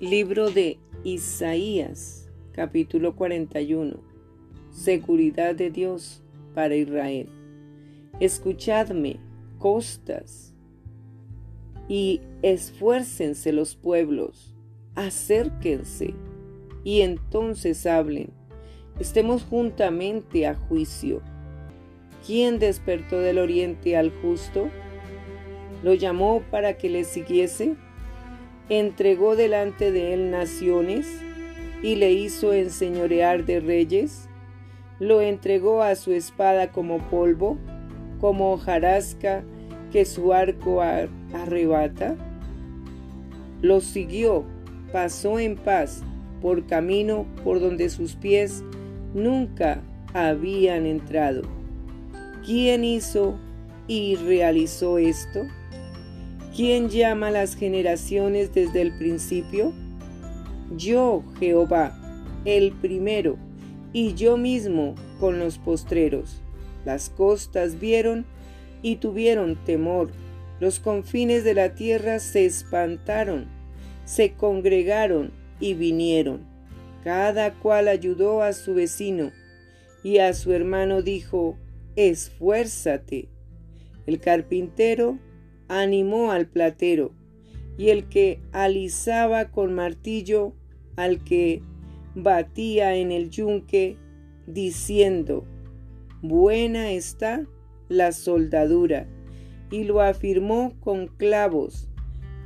Libro de Isaías, capítulo 41. Seguridad de Dios para Israel. Escuchadme, costas, y esfuércense los pueblos, acérquense, y entonces hablen. Estemos juntamente a juicio. ¿Quién despertó del oriente al justo? ¿Lo llamó para que le siguiese? Entregó delante de él naciones y le hizo enseñorear de reyes, lo entregó a su espada como polvo, como hojarasca que su arco arrebata. Lo siguió, pasó en paz por camino por donde sus pies nunca habían entrado. ¿Quién hizo y realizó esto? ¿Quién llama las generaciones desde el principio? Yo, Jehová, el primero, y yo mismo con los postreros. Las costas vieron y tuvieron temor. Los confines de la tierra se espantaron, se congregaron y vinieron. Cada cual ayudó a su vecino y a su hermano dijo, esfuérzate. El carpintero animó al platero, y el que alisaba con martillo al que batía en el yunque, diciendo, Buena está la soldadura, y lo afirmó con clavos,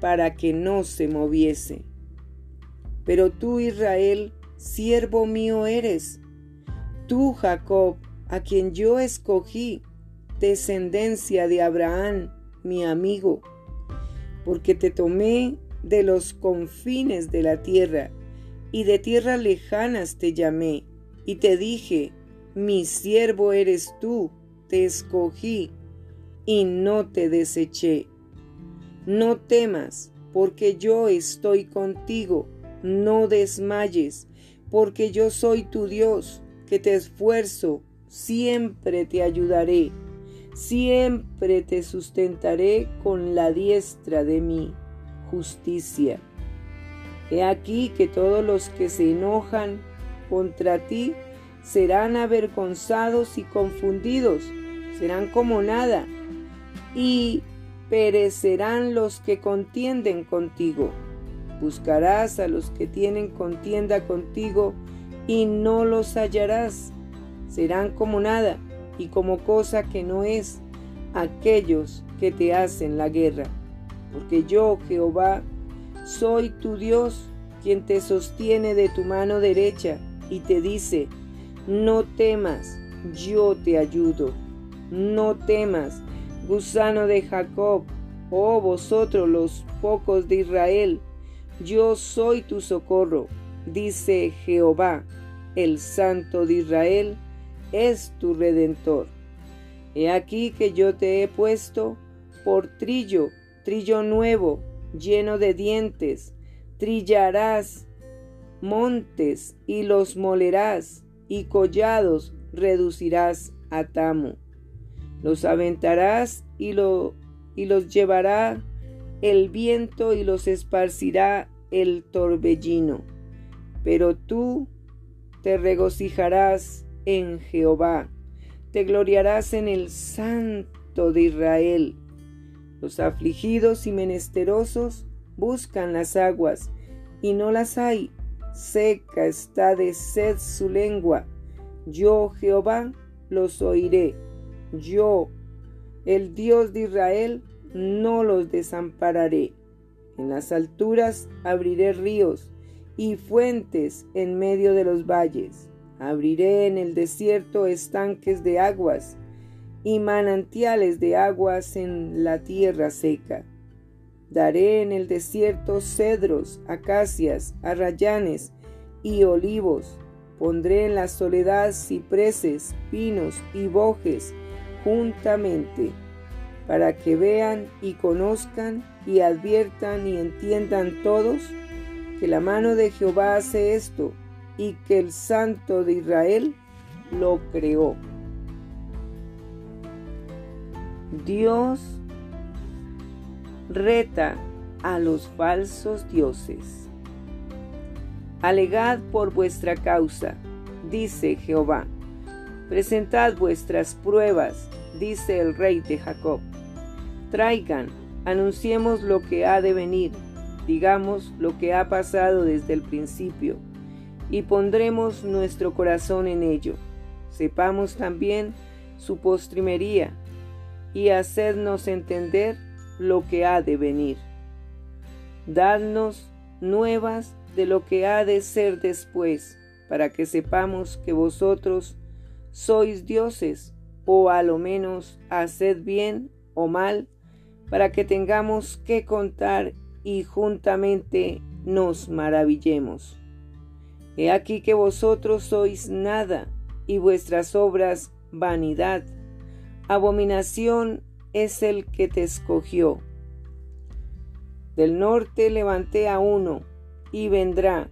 para que no se moviese. Pero tú, Israel, siervo mío eres, tú, Jacob, a quien yo escogí, descendencia de Abraham, mi amigo, porque te tomé de los confines de la tierra, y de tierras lejanas te llamé, y te dije, mi siervo eres tú, te escogí, y no te deseché. No temas, porque yo estoy contigo, no desmayes, porque yo soy tu Dios, que te esfuerzo, siempre te ayudaré siempre te sustentaré con la diestra de mi justicia. He aquí que todos los que se enojan contra ti serán avergonzados y confundidos, serán como nada, y perecerán los que contienden contigo. Buscarás a los que tienen contienda contigo y no los hallarás, serán como nada y como cosa que no es aquellos que te hacen la guerra. Porque yo, Jehová, soy tu Dios, quien te sostiene de tu mano derecha y te dice, no temas, yo te ayudo. No temas, gusano de Jacob, oh vosotros los pocos de Israel, yo soy tu socorro, dice Jehová, el Santo de Israel, es tu redentor. He aquí que yo te he puesto por trillo, trillo nuevo, lleno de dientes, trillarás montes y los molerás, y collados reducirás a tamo. Los aventarás y, lo, y los llevará el viento y los esparcirá el torbellino. Pero tú te regocijarás en Jehová, te gloriarás en el Santo de Israel. Los afligidos y menesterosos buscan las aguas, y no las hay. Seca está de sed su lengua. Yo, Jehová, los oiré. Yo, el Dios de Israel, no los desampararé. En las alturas abriré ríos y fuentes en medio de los valles. Abriré en el desierto estanques de aguas y manantiales de aguas en la tierra seca. Daré en el desierto cedros, acacias, arrayanes y olivos. Pondré en la soledad cipreses, pinos y bojes juntamente, para que vean y conozcan y adviertan y entiendan todos que la mano de Jehová hace esto y que el Santo de Israel lo creó. Dios reta a los falsos dioses. Alegad por vuestra causa, dice Jehová. Presentad vuestras pruebas, dice el rey de Jacob. Traigan, anunciemos lo que ha de venir, digamos lo que ha pasado desde el principio, y pondremos nuestro corazón en ello. Sepamos también su postrimería, y hacednos entender lo que ha de venir. Dadnos nuevas de lo que ha de ser después, para que sepamos que vosotros sois dioses, o a lo menos haced bien o mal, para que tengamos que contar y juntamente nos maravillemos. He aquí que vosotros sois nada, y vuestras obras vanidad. Abominación es el que te escogió. Del norte levanté a uno, y vendrá.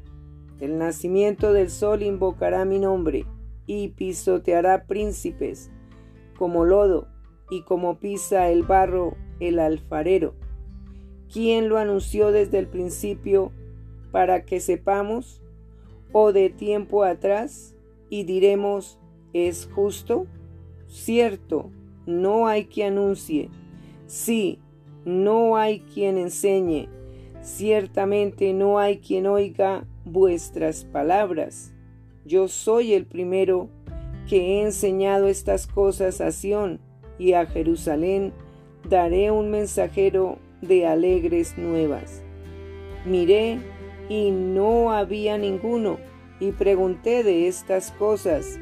Del nacimiento del sol invocará mi nombre y pisoteará príncipes, como lodo y como pisa el barro el alfarero. ¿Quién lo anunció desde el principio para que sepamos? ¿O de tiempo atrás? Y diremos, ¿es justo? Cierto, no hay quien anuncie. Sí, no hay quien enseñe. Ciertamente no hay quien oiga vuestras palabras. Yo soy el primero que he enseñado estas cosas a Sión y a Jerusalén daré un mensajero de alegres nuevas. Miré y no había ninguno y pregunté de estas cosas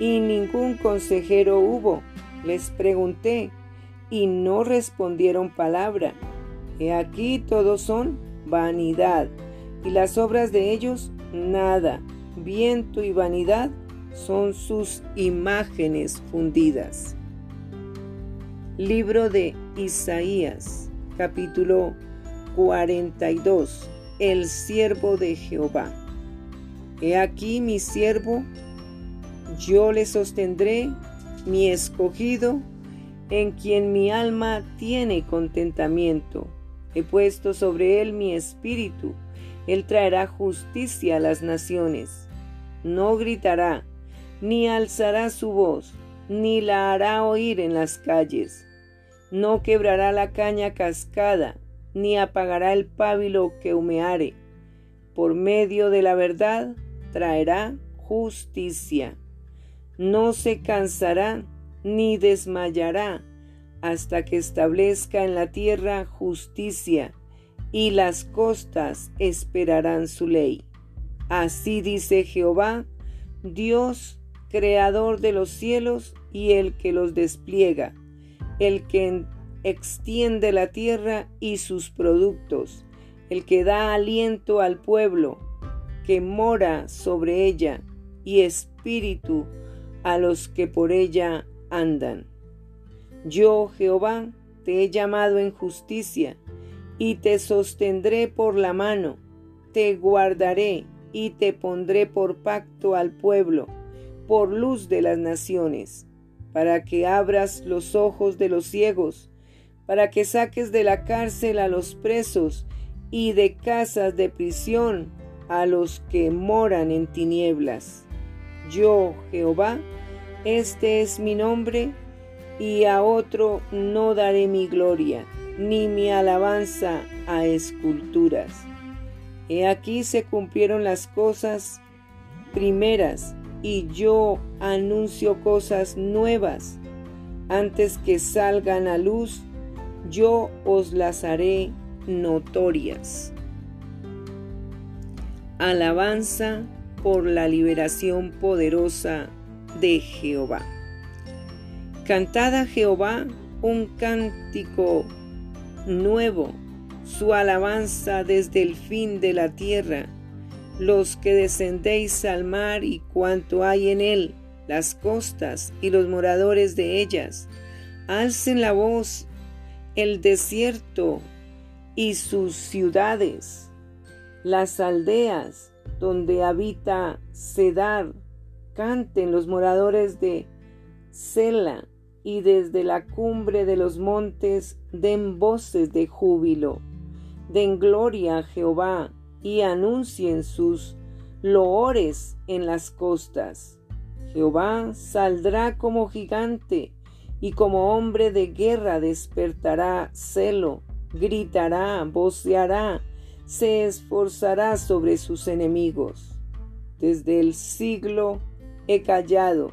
y ningún consejero hubo. Les pregunté y no respondieron palabra. He aquí todos son vanidad y las obras de ellos nada viento y vanidad son sus imágenes fundidas. Libro de Isaías, capítulo 42. El siervo de Jehová. He aquí mi siervo, yo le sostendré, mi escogido, en quien mi alma tiene contentamiento. He puesto sobre él mi espíritu, él traerá justicia a las naciones no gritará, ni alzará su voz, ni la hará oír en las calles. No quebrará la caña cascada, ni apagará el pábilo que humeare. Por medio de la verdad traerá justicia. No se cansará ni desmayará hasta que establezca en la tierra justicia, y las costas esperarán su ley. Así dice Jehová, Dios, creador de los cielos y el que los despliega, el que extiende la tierra y sus productos, el que da aliento al pueblo, que mora sobre ella, y espíritu a los que por ella andan. Yo, Jehová, te he llamado en justicia, y te sostendré por la mano, te guardaré y te pondré por pacto al pueblo, por luz de las naciones, para que abras los ojos de los ciegos, para que saques de la cárcel a los presos y de casas de prisión a los que moran en tinieblas. Yo, Jehová, este es mi nombre, y a otro no daré mi gloria, ni mi alabanza a esculturas He aquí se cumplieron las cosas primeras y yo anuncio cosas nuevas. Antes que salgan a luz, yo os las haré notorias. Alabanza por la liberación poderosa de Jehová. Cantad a Jehová un cántico nuevo su alabanza desde el fin de la tierra, los que descendéis al mar y cuanto hay en él, las costas y los moradores de ellas. Alcen la voz el desierto y sus ciudades, las aldeas donde habita Cedar, canten los moradores de Sela y desde la cumbre de los montes den voces de júbilo Den gloria a Jehová y anuncien sus loores en las costas. Jehová saldrá como gigante y como hombre de guerra despertará celo, gritará, voceará, se esforzará sobre sus enemigos. Desde el siglo he callado,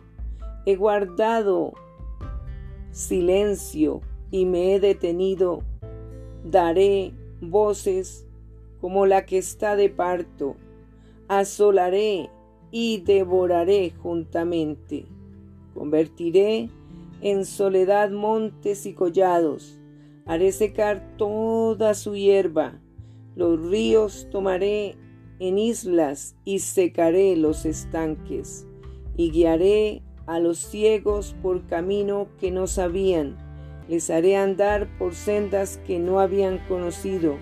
he guardado silencio y me he detenido. Daré voces como la que está de parto, asolaré y devoraré juntamente. Convertiré en soledad montes y collados, haré secar toda su hierba, los ríos tomaré en islas y secaré los estanques, y guiaré a los ciegos por camino que no sabían, les haré andar por sendas que no habían conocido,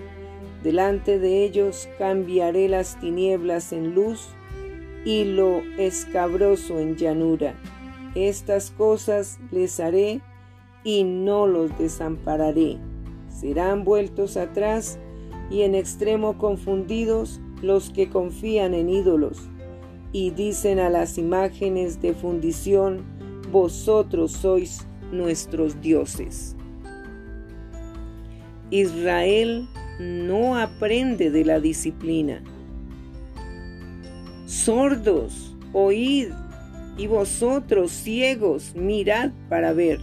delante de ellos cambiaré las tinieblas en luz y lo escabroso en llanura. Estas cosas les haré y no los desampararé. Serán vueltos atrás y en extremo confundidos los que confían en ídolos y dicen a las imágenes de fundición, vosotros sois nuestros dioses. Israel no aprende de la disciplina. Sordos, oíd, y vosotros ciegos, mirad para ver.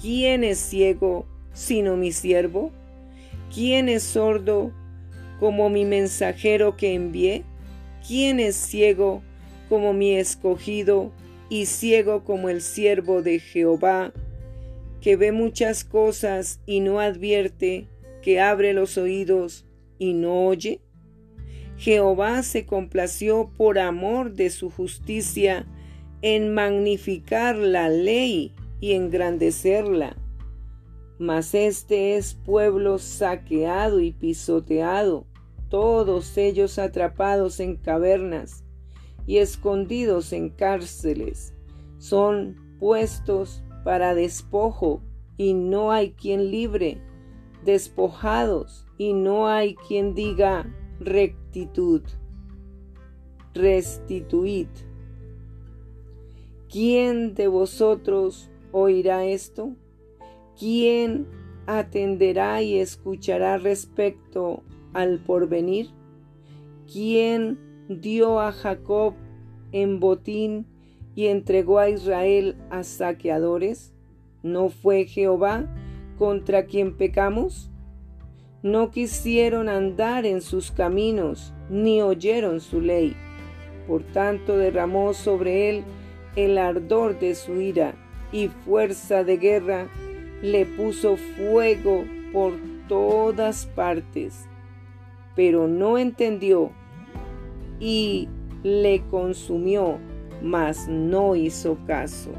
¿Quién es ciego sino mi siervo? ¿Quién es sordo como mi mensajero que envié? ¿Quién es ciego como mi escogido y ciego como el siervo de Jehová, que ve muchas cosas y no advierte, que abre los oídos y no oye? Jehová se complació por amor de su justicia en magnificar la ley y engrandecerla. Mas este es pueblo saqueado y pisoteado, todos ellos atrapados en cavernas y escondidos en cárceles. Son puestos para despojo y no hay quien libre, despojados y no hay quien diga rectitud. Restituid. ¿Quién de vosotros oirá esto? ¿Quién atenderá y escuchará respecto al porvenir? ¿Quién dio a Jacob en botín y entregó a Israel a saqueadores? ¿No fue Jehová contra quien pecamos? No quisieron andar en sus caminos, ni oyeron su ley. Por tanto derramó sobre él el ardor de su ira y fuerza de guerra le puso fuego por todas partes, pero no entendió y le consumió, mas no hizo caso.